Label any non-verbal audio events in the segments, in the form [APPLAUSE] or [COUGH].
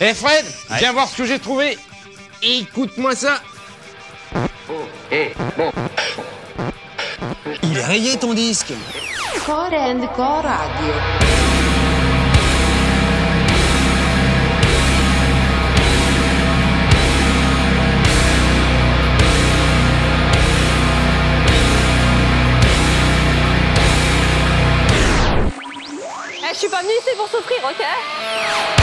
Eh Fred, viens voir ce que j'ai trouvé. Écoute-moi ça. Il est rayé ton disque Core and Core Radio. Eh, je suis pas venue ici pour souffrir, ok?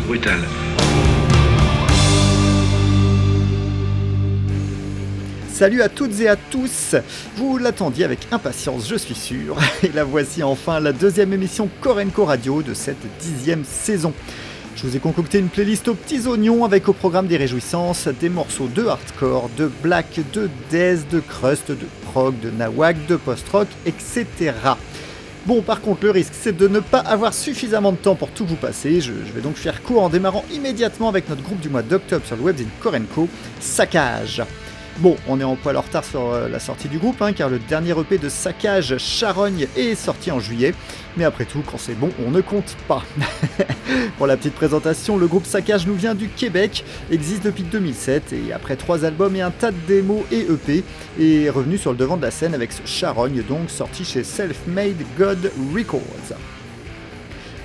Brutal. Salut à toutes et à tous Vous l'attendiez avec impatience, je suis sûr, et la voici enfin la deuxième émission Korenko Radio de cette dixième saison. Je vous ai concocté une playlist aux petits oignons avec au programme des réjouissances, des morceaux de hardcore, de black, de death, de crust, de prog, de nawak, de post-rock, etc. Bon, par contre, le risque, c'est de ne pas avoir suffisamment de temps pour tout vous passer. Je, vais donc faire court en démarrant immédiatement avec notre groupe du mois d'octobre sur le webzine Korenko, Saccage. Bon, on est en poil en retard sur euh, la sortie du groupe, hein, car le dernier EP de Saccage, Charogne, est sorti en juillet. Mais après tout, quand c'est bon, on ne compte pas. [LAUGHS] Pour la petite présentation, le groupe Saccage nous vient du Québec, existe depuis 2007, et après trois albums et un tas de démos et EP, est revenu sur le devant de la scène avec Charogne, donc sorti chez Self-Made God Records.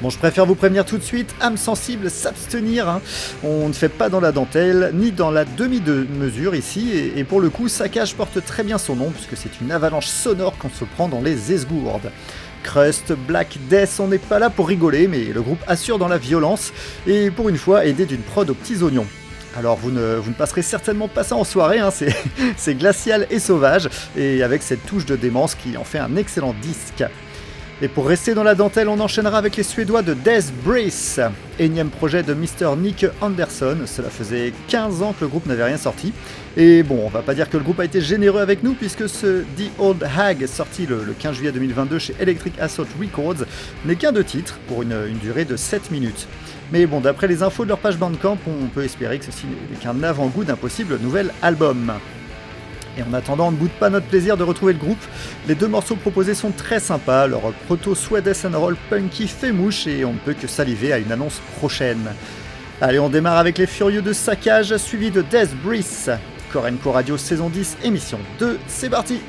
Bon, je préfère vous prévenir tout de suite, âme sensible, s'abstenir. hein. On ne fait pas dans la dentelle, ni dans la demi-mesure ici, et, pour le coup, Saccage porte très bien son nom, puisque c'est une avalanche sonore qu'on se prend dans les esgourdes. Crust, Black Death, on n'est pas là pour rigoler, mais le groupe assure dans la violence, et pour une fois aidé d'une prod aux petits oignons. Alors vous ne, vous passerez certainement pas ça en soirée, hein, [LAUGHS] c'est glacial et sauvage, et avec cette touche de démence qui en fait un excellent disque. Et pour rester dans la dentelle, on enchaînera avec les Suédois de Death Brace, énième projet de Mr. Nick Anderson. Cela faisait 15 ans que le groupe n'avait rien sorti. Et bon, on va pas dire que le groupe a été généreux avec nous, puisque ce The Old Hag, sorti le, le 15 juillet 2022 chez Electric Assault Records, n'est qu'un de titres pour une, une durée de 7 minutes. Mais bon, d'après les infos de leur page Bandcamp, on peut espérer que ceci n'est qu'un avant-goût d'un possible nouvel album. Et en attendant, on ne boude pas notre plaisir de retrouver le groupe. Les deux morceaux proposés sont très sympas, leur proto Swedish and Roll punky fait mouche et on ne peut que saliver à une annonce prochaine. Allez, on démarre avec les Furieux de Saccage, suivi de Death Breeze. Korenko Radio saison 10, émission 2, c'est parti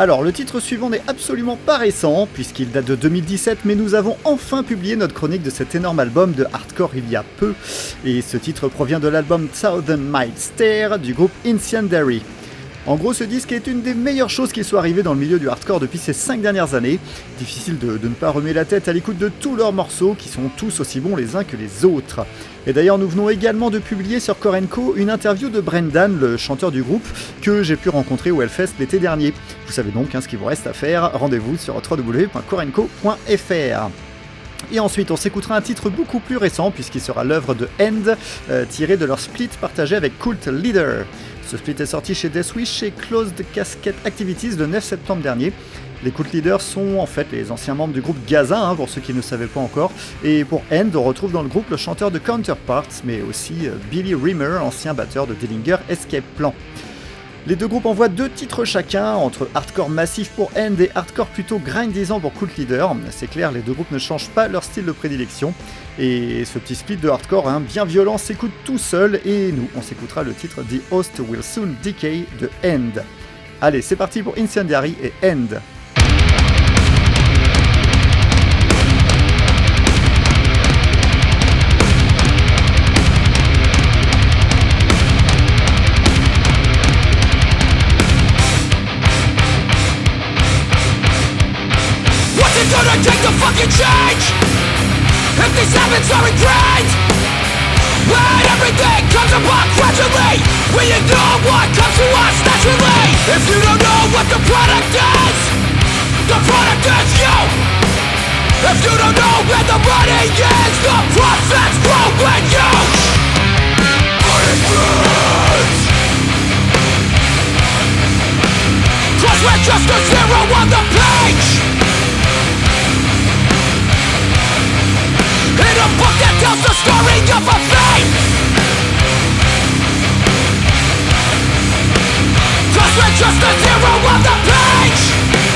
Alors, le titre suivant n'est absolument pas récent, puisqu'il date de 2017, mais nous avons enfin publié notre chronique de cet énorme album de hardcore il y a peu, et ce titre provient de l'album Southern Might Stare du groupe Incendiary. En gros, ce disque est une des meilleures choses qui soit arrivées dans le milieu du hardcore depuis ces 5 dernières années. Difficile de, de ne pas remuer la tête à l'écoute de tous leurs morceaux, qui sont tous aussi bons les uns que les autres. Et d'ailleurs, nous venons également de publier sur Korenko une interview de Brendan, le chanteur du groupe, que j'ai pu rencontrer au Hellfest l'été dernier. Vous savez donc hein, ce qu'il vous reste à faire, rendez-vous sur www.korenko.fr. Et ensuite, on s'écoutera un titre beaucoup plus récent, puisqu'il sera l'œuvre de End, euh, tiré de leur split partagé avec Cult Leader. Ce split est sorti chez Deathwish et Closed Casket Activities le 9 septembre dernier. Les cult leaders sont en fait les anciens membres du groupe Gaza, hein, pour ceux qui ne savaient pas encore. Et pour End, on retrouve dans le groupe le chanteur de Counterparts, mais aussi euh, Billy Rimmer, ancien batteur de Dillinger Escape Plan. Les deux groupes envoient deux titres chacun, entre hardcore massif pour End et hardcore plutôt grindisant pour Cult Leader. C'est clair, les deux groupes ne changent pas leur style de prédilection. Et ce petit split de hardcore hein, bien violent s'écoute tout seul, et nous, on s'écoutera le titre The Host Will Soon Decay de End. Allez, c'est parti pour Incendiary et End. Habits are ingrained When everything comes apart gradually. We ignore what comes to us naturally If you don't know what the product is The product is you. If you don't know where the money is The profits grow when you. Cause we're just a zero on the page book that tells the story of a fame. Cause we're just a zero on the page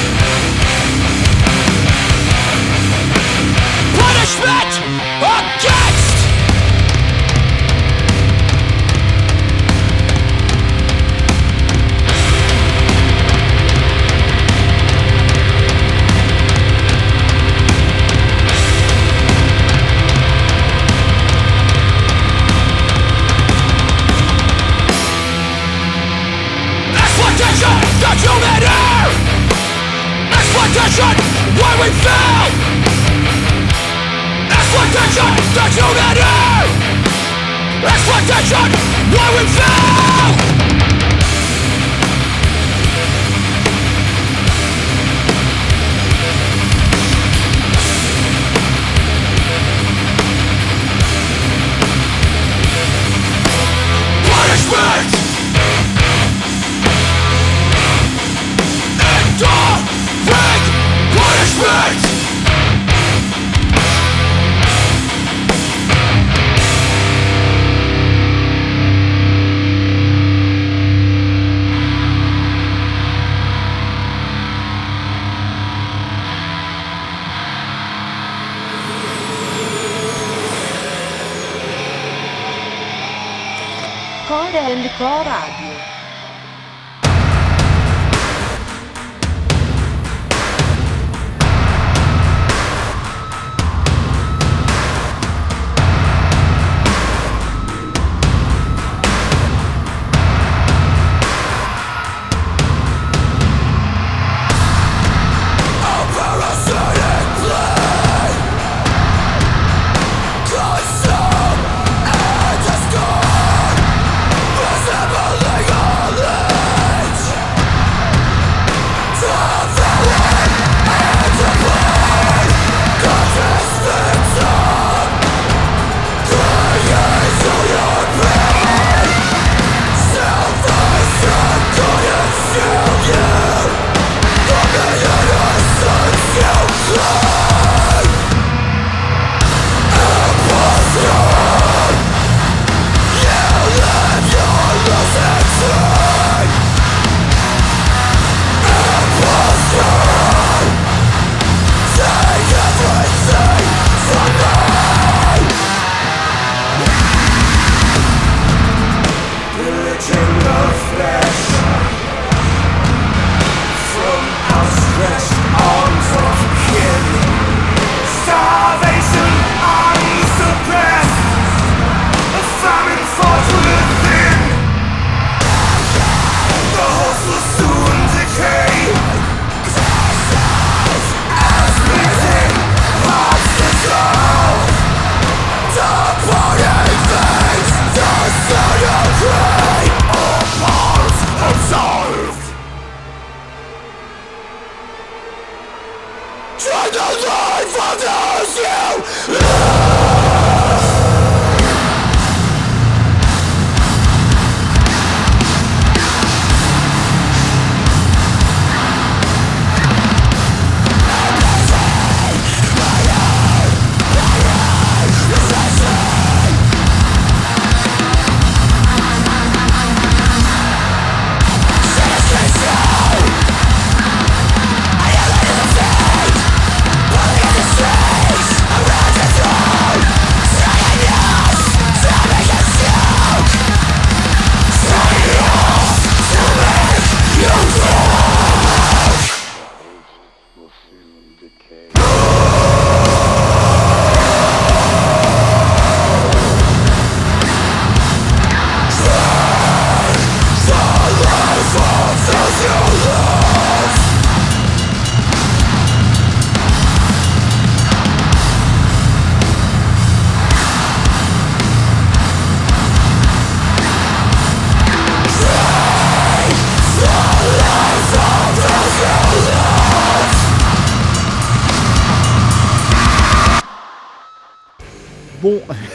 Let's!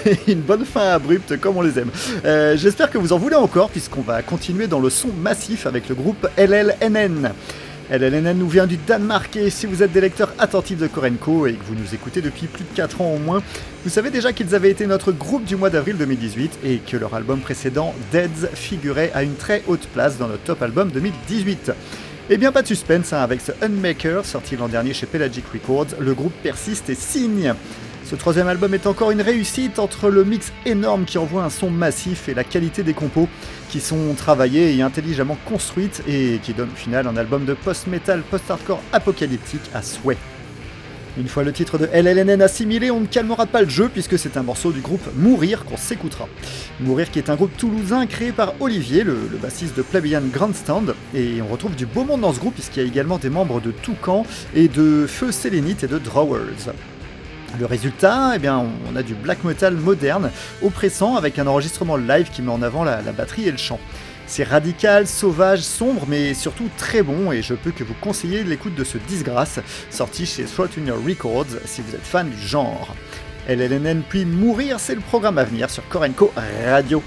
[LAUGHS] une bonne fin abrupte comme on les aime. Euh, J'espère que vous en voulez encore puisqu'on va continuer dans le son massif avec le groupe LLNN. LLNN nous vient du Danemark et si vous êtes des lecteurs attentifs de Korenko et que vous nous écoutez depuis plus de 4 ans au moins, vous savez déjà qu'ils avaient été notre groupe du mois d'avril 2018 et que leur album précédent, Deads, figurait à une très haute place dans notre top album 2018. Et bien pas de suspense, hein, avec ce Unmaker sorti l'an dernier chez Pelagic Records, le groupe persiste et signe. Ce troisième album est encore une réussite entre le mix énorme qui envoie un son massif et la qualité des compos qui sont travaillées et intelligemment construites et qui donnent au final un album de post-metal, post-hardcore apocalyptique à souhait. Une fois le titre de LLNN assimilé, on ne calmera pas le jeu puisque c'est un morceau du groupe Mourir qu'on s'écoutera. Mourir qui est un groupe toulousain créé par Olivier, le, bassiste de Plebeian Grandstand, et on retrouve du beau monde dans ce groupe puisqu'il y a également des membres de Toucan et de Feu Sélénite et de Drawers. Le résultat, eh bien, on a du black metal moderne, oppressant, avec un enregistrement live qui met en avant la, batterie et le chant. C'est radical, sauvage, sombre, mais surtout très bon, et je peux que vous conseiller l'écoute de ce Disgrace, sorti chez Throttunier Records, si vous êtes fan du genre. LLNN puis Mourir, c'est le programme à venir sur Korenko Radio.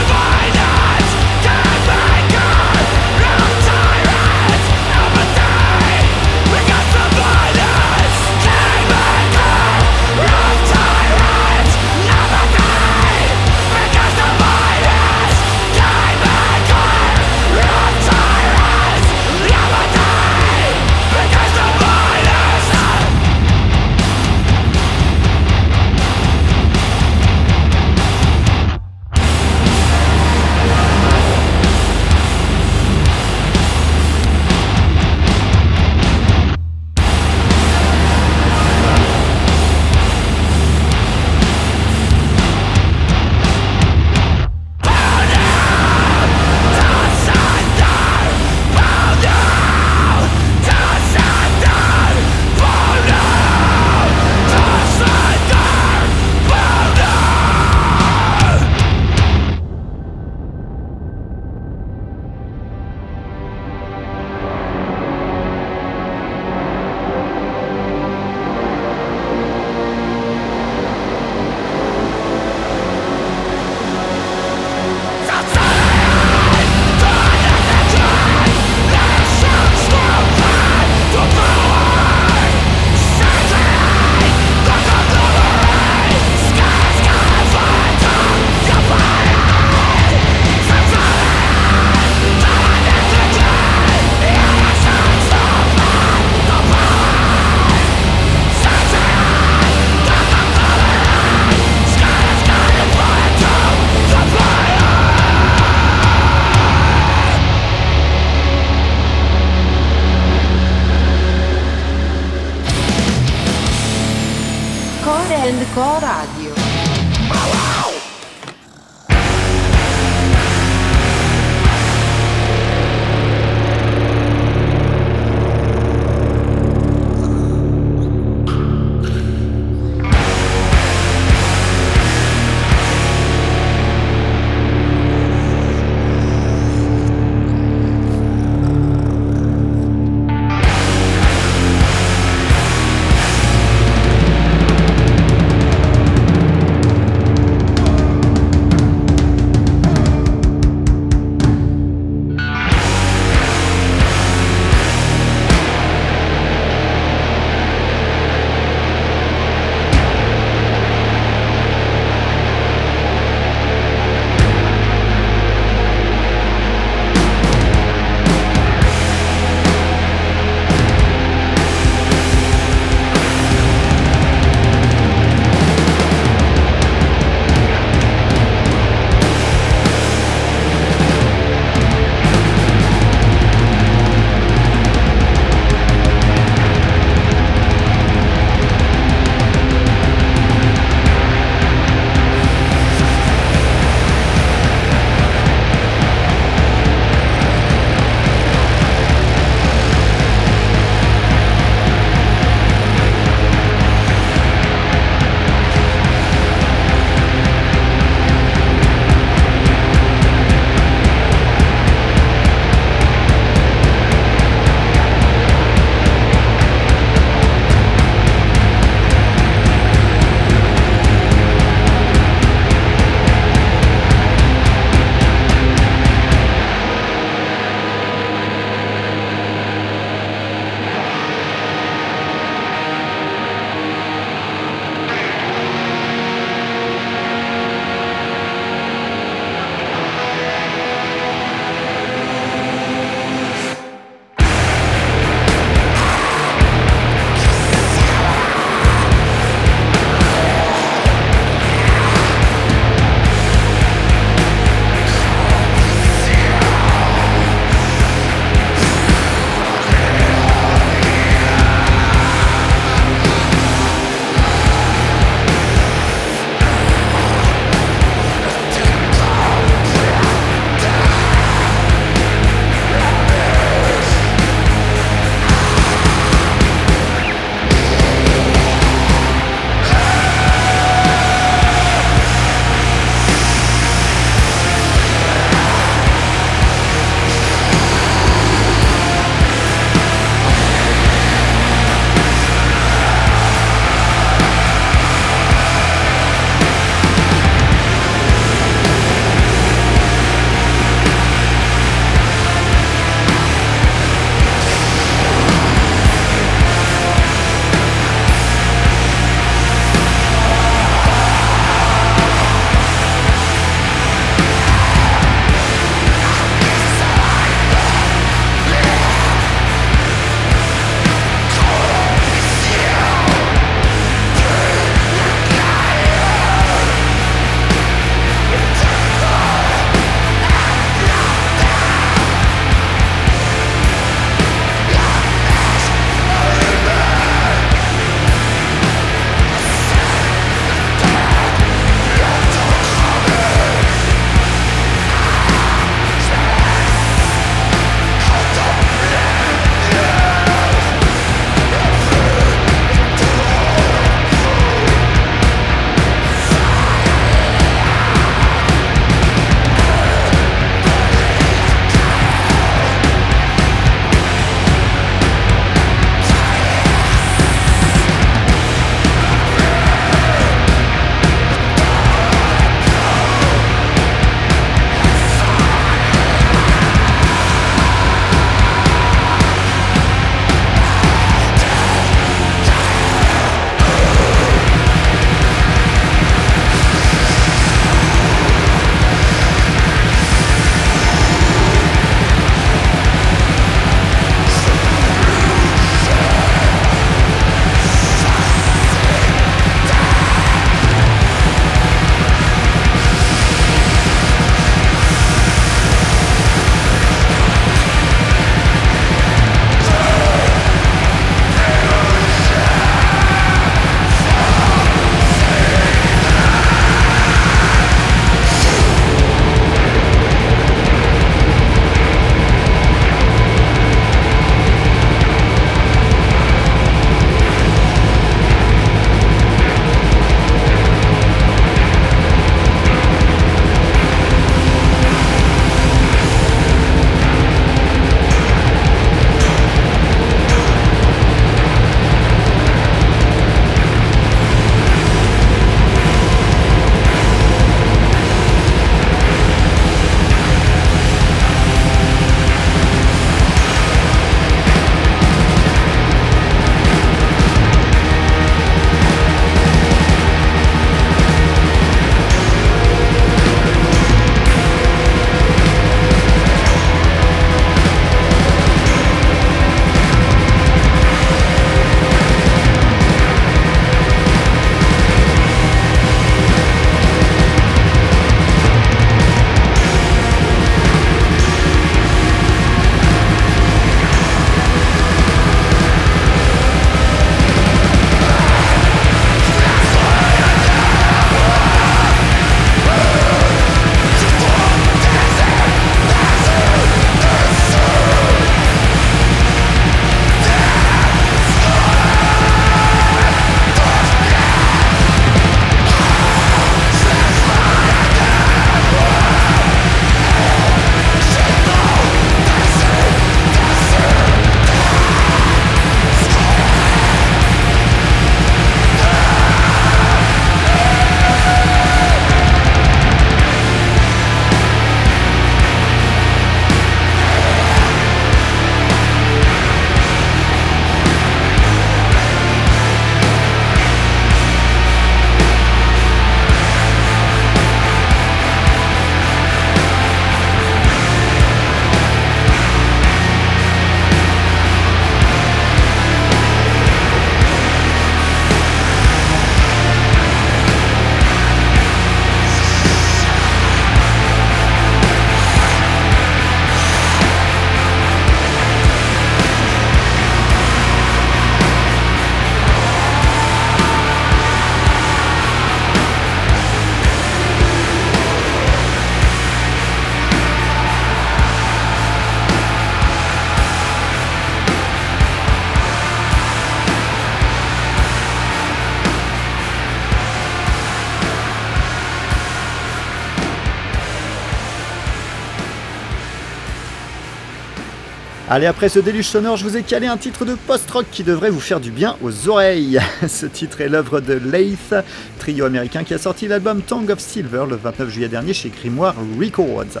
Allez, après ce déluge sonore, je vous ai calé un titre de post-rock qui devrait vous faire du bien aux oreilles. [LAUGHS] Ce titre est l'œuvre de Laith, trio américain qui a sorti l'album Tongue of Silver le 29 juillet dernier chez Grimoire Records.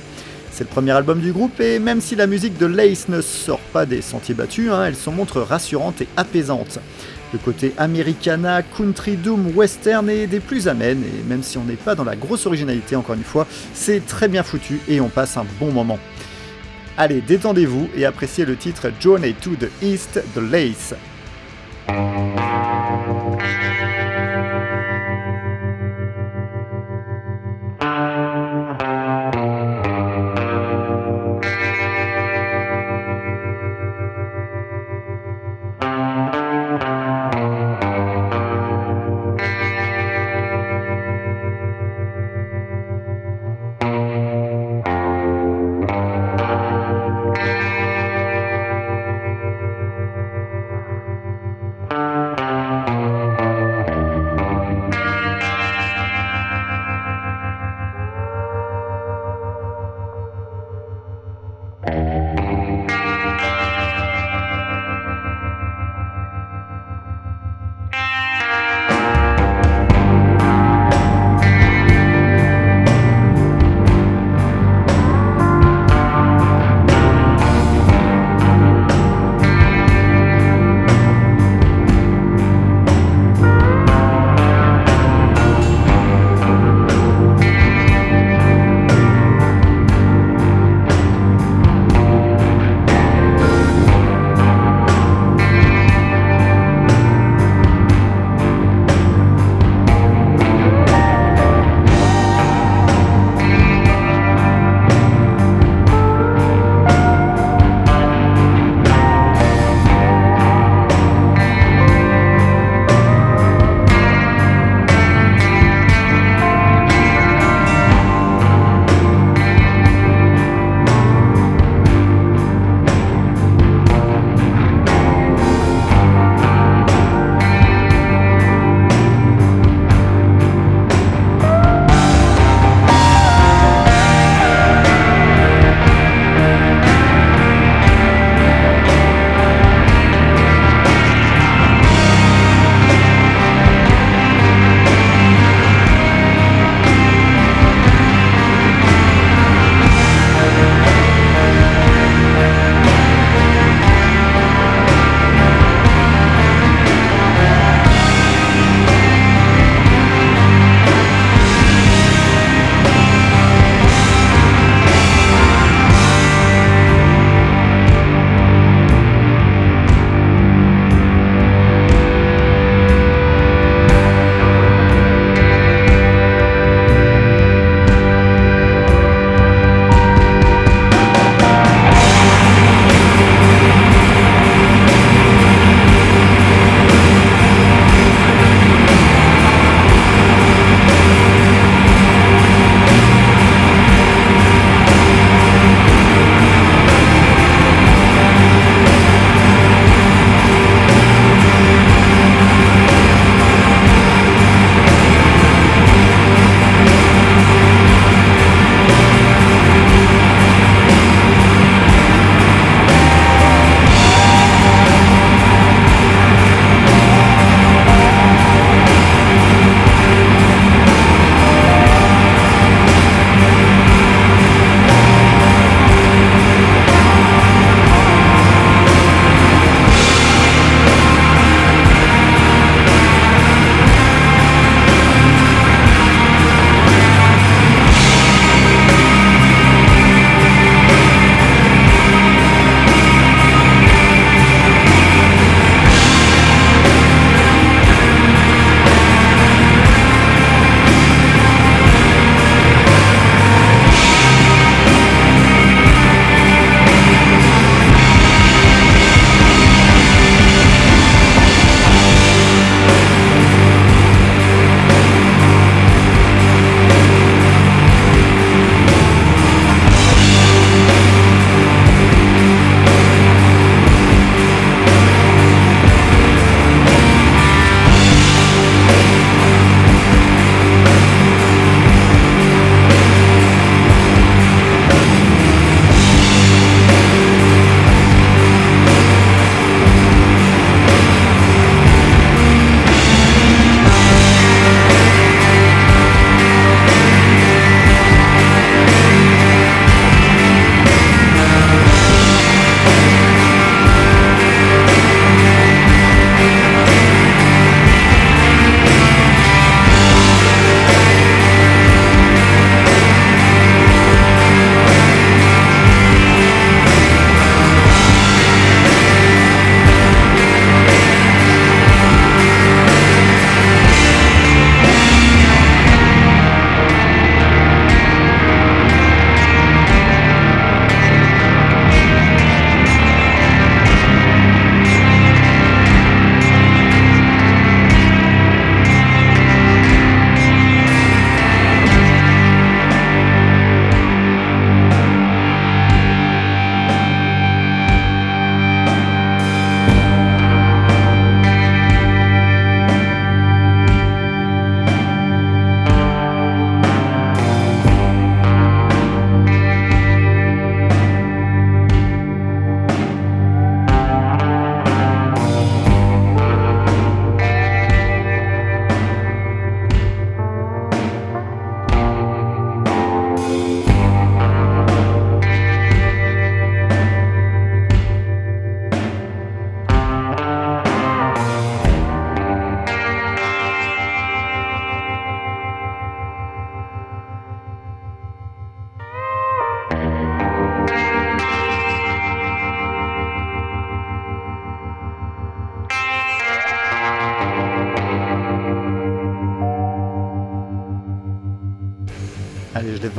C'est le premier album du groupe et même si la musique de Laith ne sort pas des sentiers battus, hein, elle se montre rassurante et apaisante. Le côté Americana, Country Doom, Western est des plus amènes et même si on n'est pas dans la grosse originalité encore une fois, c'est très bien foutu et on passe un bon moment. Allez, détendez-vous et appréciez le titre Journey to the East de Lace.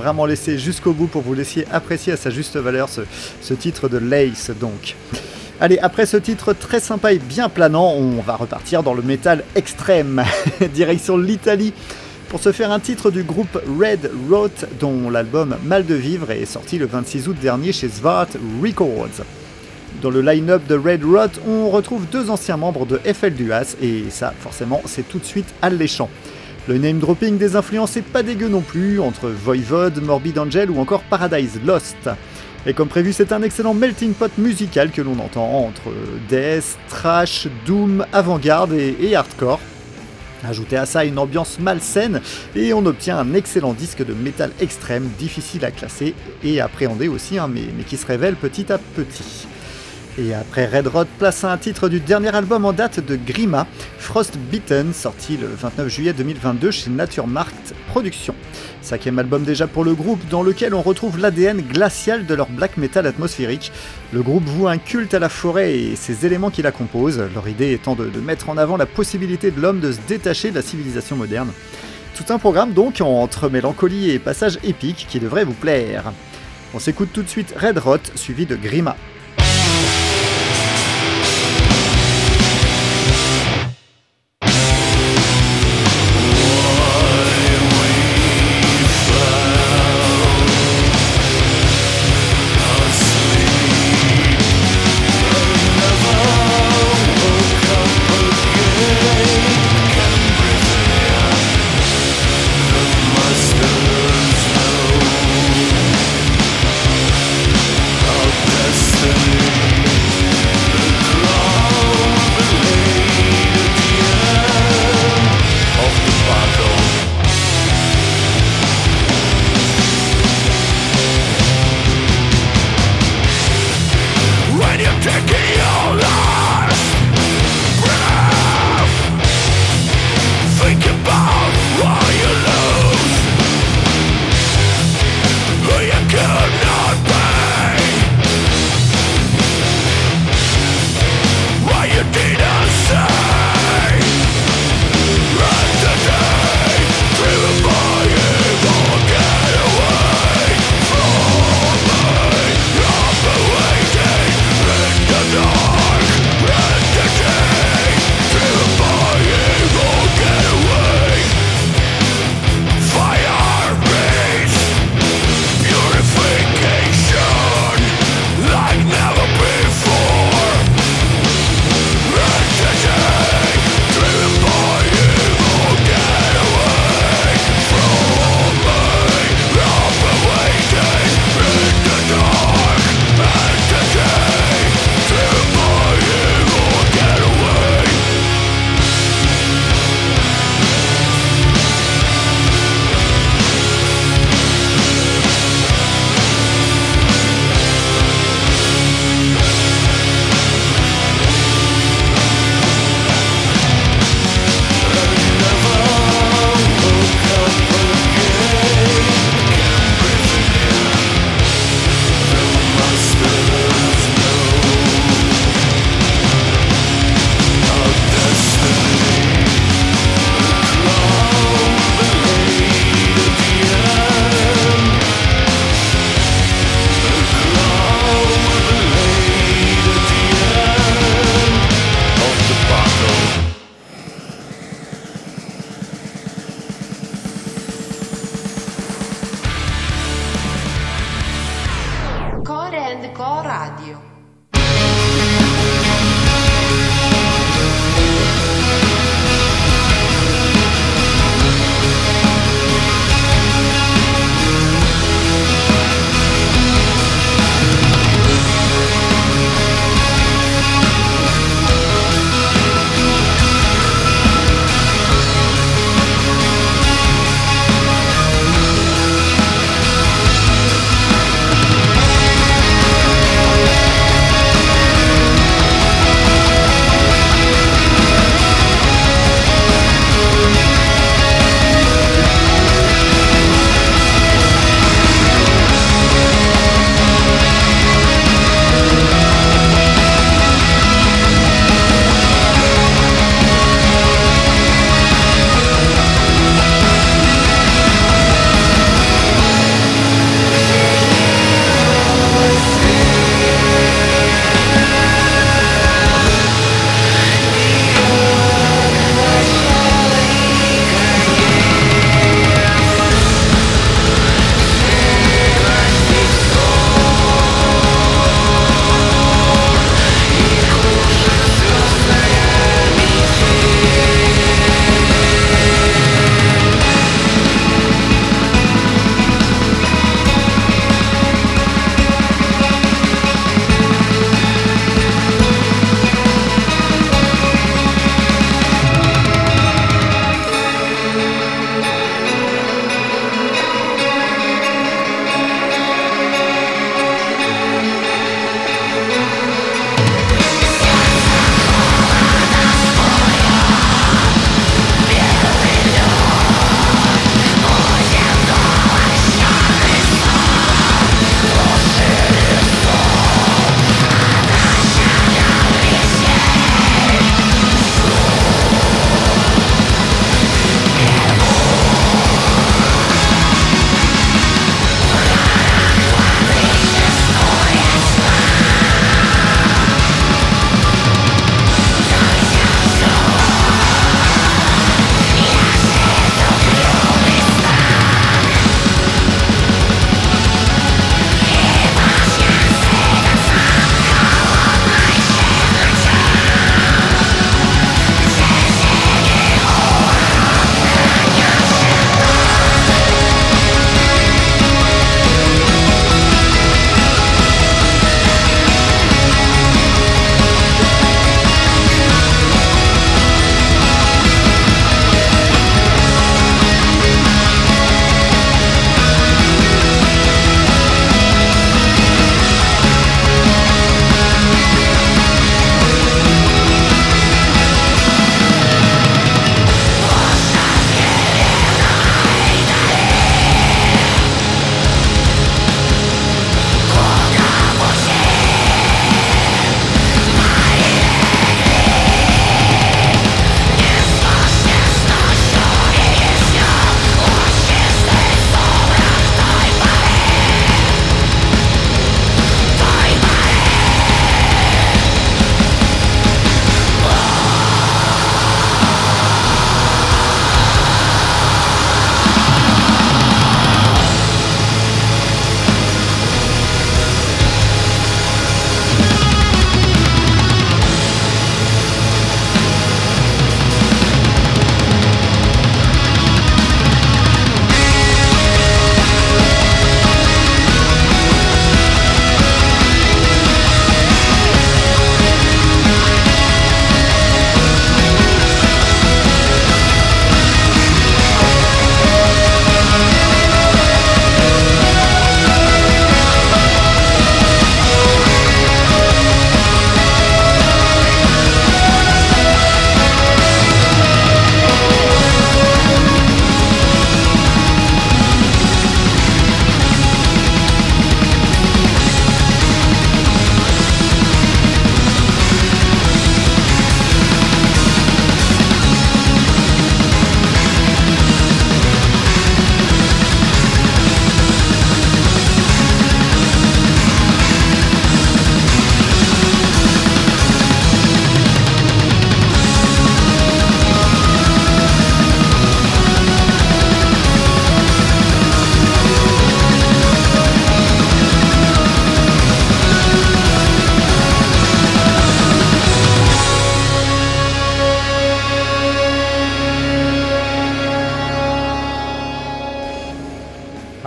Vraiment laissé jusqu'au bout pour vous laisser apprécier à sa juste valeur ce, titre de Lace donc. Allez, après ce titre très sympa et bien planant, on va repartir dans le métal extrême, [LAUGHS] direction l'Italie, pour se faire un titre du groupe Red Rot, dont l'album Mal de Vivre est sorti le 26 août dernier chez Svart Records. Dans le line-up de Red Rot, on retrouve deux anciens membres de FL Duas, et ça, forcément, c'est tout de suite alléchant. Le name dropping des influences est pas dégueu non plus, entre Voivod, Morbid Angel ou encore Paradise Lost. Et comme prévu, c'est un excellent melting pot musical que l'on entend entre death, trash, doom, avant-garde et, hardcore. Ajoutez à ça une ambiance malsaine et on obtient un excellent disque de métal extrême, difficile à classer et appréhender aussi, hein, mais qui se révèle petit à petit. Et après Red Rod, place un titre du dernier album en date de Grima, Frostbitten, sorti le 29 juillet 2022 chez Naturmarkt Productions. Cinquième album déjà pour le groupe, dans lequel on retrouve l'ADN glacial de leur black metal atmosphérique. Le groupe voue un culte à la forêt et ses éléments qui la composent, leur idée étant de, de mettre en avant la possibilité de l'homme de se détacher de la civilisation moderne. Tout un programme donc entre mélancolie et passages épiques qui devrait vous plaire. On s'écoute tout de suite Red Rot suivi de Grima.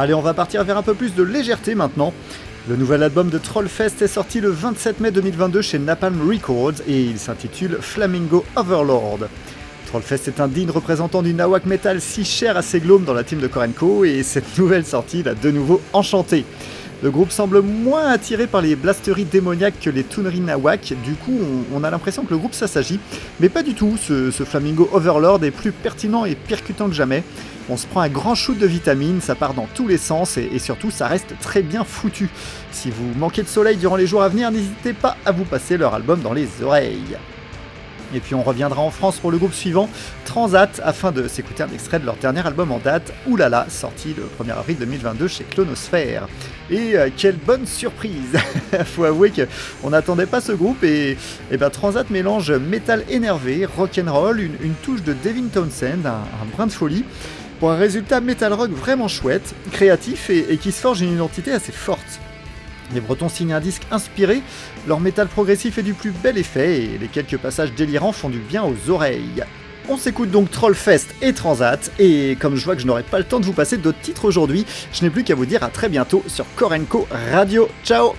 Allez, on va partir vers un peu plus de légèreté maintenant. Le nouvel album de Trollfest est sorti le 27 mai 2022 chez Napalm Records et il s'intitule Flamingo Overlord. Trollfest est un digne représentant du nawak metal si cher à ses glaumes dans la team de Korenko et cette nouvelle sortie l'a de nouveau enchanté. Le groupe semble moins attiré par les blasteries démoniaques que les tuneries nawak, du coup on, a l'impression que le groupe s'assagit, mais pas du tout, ce Flamingo Overlord est plus pertinent et percutant que jamais. On se prend un grand shoot de vitamines, ça part dans tous les sens et, surtout ça reste très bien foutu. Si vous manquez de soleil durant les jours à venir, n'hésitez pas à vous passer leur album dans les oreilles. Et puis on reviendra en France pour le groupe suivant, Transat, afin de s'écouter un extrait de leur dernier album en date, Oulala, sorti le 1er avril 2022 chez Clonosphère. Et euh, quelle bonne surprise [LAUGHS] Faut avouer qu'on n'attendait pas ce groupe et, et ben, Transat mélange métal énervé, rock'n'roll, une, touche de Devin Townsend, un brin de folie pour un résultat metal rock vraiment chouette, créatif et, qui se forge une identité assez forte. Les Bretons signent un disque inspiré, leur métal progressif est du plus bel effet et les quelques passages délirants font du bien aux oreilles. On s'écoute donc Trollfest et Transat, et comme je vois que je n'aurai pas le temps de vous passer d'autres titres aujourd'hui, je n'ai plus qu'à vous dire à très bientôt sur Korenko Radio. Ciao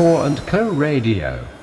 Core and Co Radio.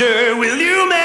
will you make?